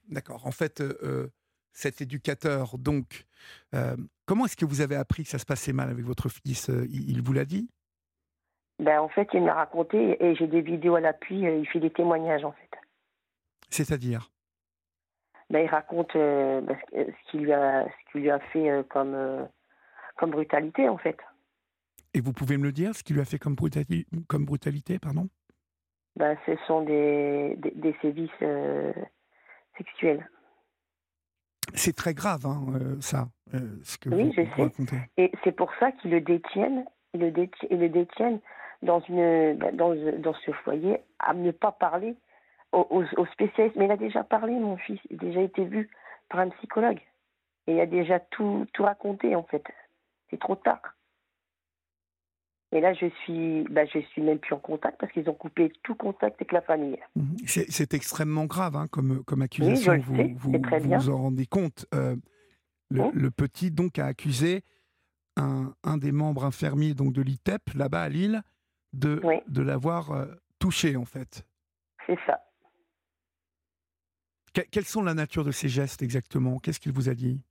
D'accord. En fait, euh, euh, cet éducateur, donc, euh, comment est-ce que vous avez appris que ça se passait mal avec votre fils il, vous l'a dit? Ben, en fait, il m'a raconté, et j'ai des vidéos à l'appui, il fait des témoignages, en fait. C'est-à-dire? Ben, il raconte euh, ben, ce ce qu'il lui, a- ce lui a fait euh, comme, euh, comme brutalité, en fait. Et vous pouvez me le dire, ce qu'il lui a fait comme, brutali- comme brutalité, pardon? Ben, ce sont des, des, des sévices euh, sexuels. C'est très grave, hein, euh, ça, euh, ce que Oui, vous, je vous sais. racontez. Et c'est pour ça qu'ils le détiennent, ils le détiennent, ils le détiennent dans, une, dans, dans ce foyer, à ne pas parler aux, aux, spécialistes. Mais il a déjà parlé, mon fils, il a déjà été vu par un psychologue. Et il a déjà tout, tout raconté, en fait. C'est trop tard. Et là, je suis, bah, je suis même plus en contact parce qu'ils ont coupé tout contact avec la famille. Mhm. C'est extrêmement grave hein, comme, comme accusation. vous sais, vous, très vous bien. vous en rendez compte. Euh, le, le petit donc a accusé un, un des membres infirmiers donc de l'ITEP là-bas à Lille de, Oui. de l'avoir euh, touché en fait. C'est ça. Que- quelles sont la nature de ces gestes exactement? Qu'est-ce qu'il vous a dit?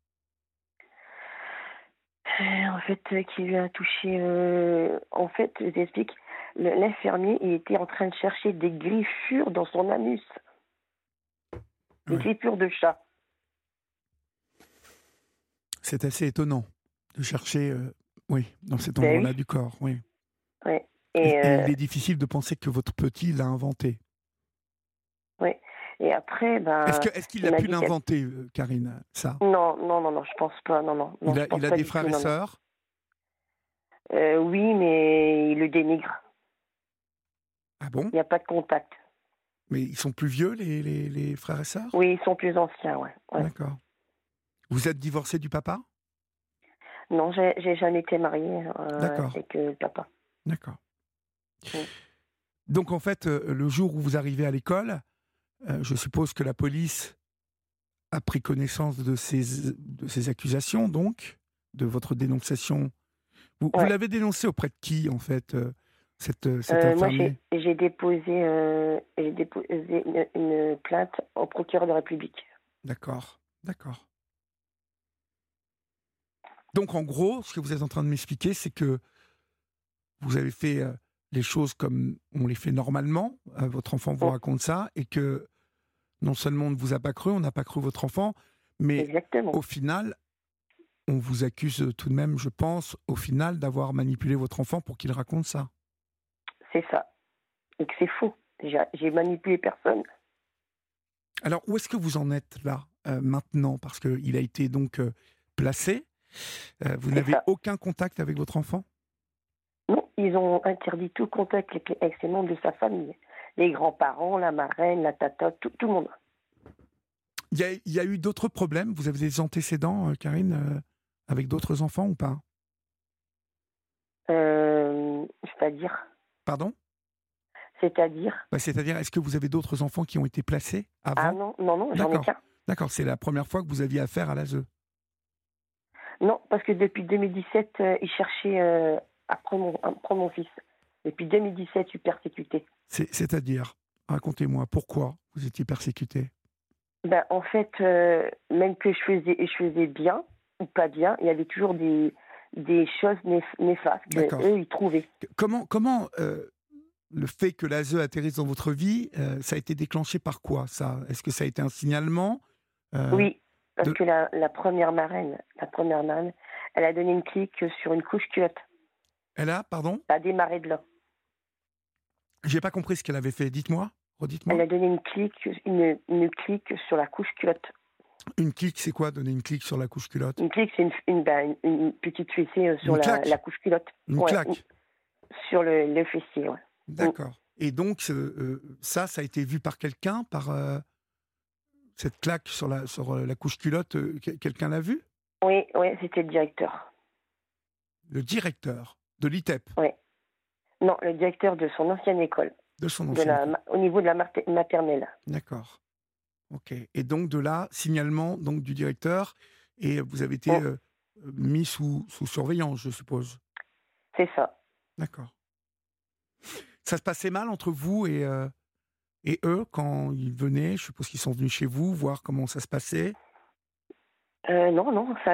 Euh, En fait, euh, qui lui a touché. euh, En fait, je t'explique. L'infirmier, il était en train de chercher des griffures dans son anus. Des Ouais. griffures de chat. C'est assez étonnant de chercher, oui, dans cet Ben endroit-là oui. du corps. Oui. Ouais. Et, il est difficile de penser que votre petit l'a inventé. Et après, ben. Est-ce que- est-ce qu'il il a pu l'inventer, euh, Karine, ça? Non, non, non, non, je pense pas. Non, non. non, Il a, il des frères tout, et sœurs? Euh, Oui, mais il le dénigre. Ah bon? Il n'y a pas de contact. Mais ils sont plus vieux, les, les, les frères et sœurs? Oui, ils sont plus anciens, ouais. ouais. D'accord. Vous êtes divorcé du papa? Non, j'ai j'ai jamais été mariée euh, D'accord. avec euh, le papa. D'accord. Oui. Donc en fait, le jour où vous arrivez à l'école, euh, je suppose que la police a pris connaissance de ces, de ces accusations, donc, de votre dénonciation. Vous, l'avez dénoncé auprès de qui, en fait, euh, cette, cette Euh, moi, infirmière j'ai déposé, une, une plainte au procureur de la République. D'accord, d'accord. Donc en gros, ce que vous êtes en train de m'expliquer, c'est que vous avez fait les choses comme on les fait normalement, votre enfant vous raconte ça, et que non seulement on ne vous a pas cru, on n'a pas cru votre enfant, mais Exactement. au final, on vous accuse tout de même, je pense, au final, d'avoir manipulé votre enfant pour qu'il raconte ça. C'est ça. Et que c'est faux. J'ai manipulé personne. Alors, où est-ce que vous en êtes là, euh, maintenant? Parce qu'il a été donc euh, placé. Euh, vous n'avez aucun contact avec votre enfant? Non, ils ont interdit tout contact avec, les- avec ses membres de sa famille. Les grands-parents, la marraine, la tata, tout, tout le monde. il y, a, il y a eu d'autres problèmes? Vous avez des antécédents, euh, Karine, euh, avec d'autres enfants ou pas? Euh, C'est-à-dire? Pardon? C'est-à-dire? Bah, C'est-à-dire, est-ce que vous avez d'autres enfants qui ont été placés avant? Ah non, non, non, j'en ai qu'un. D'accord, c'est la première fois que vous aviez affaire à l'ASE. Non, parce que depuis 2017, euh, ils cherchaient euh, à, prendre mon, à prendre mon fils. Depuis 2017, je suis persécutée. C'est- C'est-à-dire, racontez-moi, pourquoi vous étiez persécuté Ben, en fait, euh, même que je faisais, je faisais bien ou pas bien, il y avait toujours des, des choses néf- néfastes qu'eux, ils trouvaient. Comment, comment euh, le fait que l'ASE atterrisse dans votre vie, euh, ça a été déclenché par quoi ça? Est-ce que ça a été un signalement Oui, parce de- que la, la première marraine, la première marraine, elle a donné une clique sur une couche culotte. Elle a, pardon? Ça a démarré de là. J'ai pas compris ce qu'elle avait fait. Dites-moi, redites-moi. Elle a donné une clique, une, une clique sur la couche culotte. Une clique, c'est quoi Donner une clique sur la couche culotte? Une clique, c'est une, une, une- une petite fessée euh, sur la, couche culotte. Une Ouais, claque? sur le, le fessier, ouais. D'accord. Et donc, euh, ça, ça a été vu par quelqu'un, par euh, cette claque sur la, sur la couche culotte, euh, que- quelqu'un l'a vu? Oui, oui, c'était le directeur. Le directeur de l'ITEP, Oui. Non, le directeur de son ancienne école, de son de ancien. la, ma- au niveau de la maternelle. D'accord. Ok. Et donc, de là, signalement donc, du directeur, et vous avez été Oh. euh, mis sous, sous surveillance, je suppose. C'est ça. D'accord. Ça se passait mal entre vous et, euh, et eux quand ils venaient? Je suppose qu'ils sont venus chez vous voir comment ça se passait? Euh, non, non, ça allait